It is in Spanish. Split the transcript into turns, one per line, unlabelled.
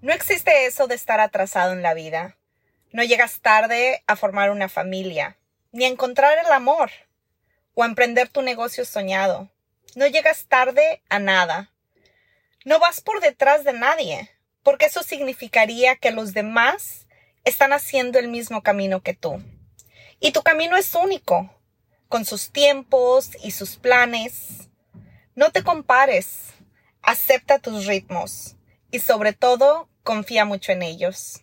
No existe eso de estar atrasado en la vida. No llegas tarde a formar una familia, ni a encontrar el amor, o a emprender tu negocio soñado. No llegas tarde a nada. No vas por detrás de nadie, porque eso significaría que los demás están haciendo el mismo camino que tú. Y tu camino es único, con sus tiempos y sus planes. No te compares, acepta tus ritmos y sobre todo confía mucho en ellos.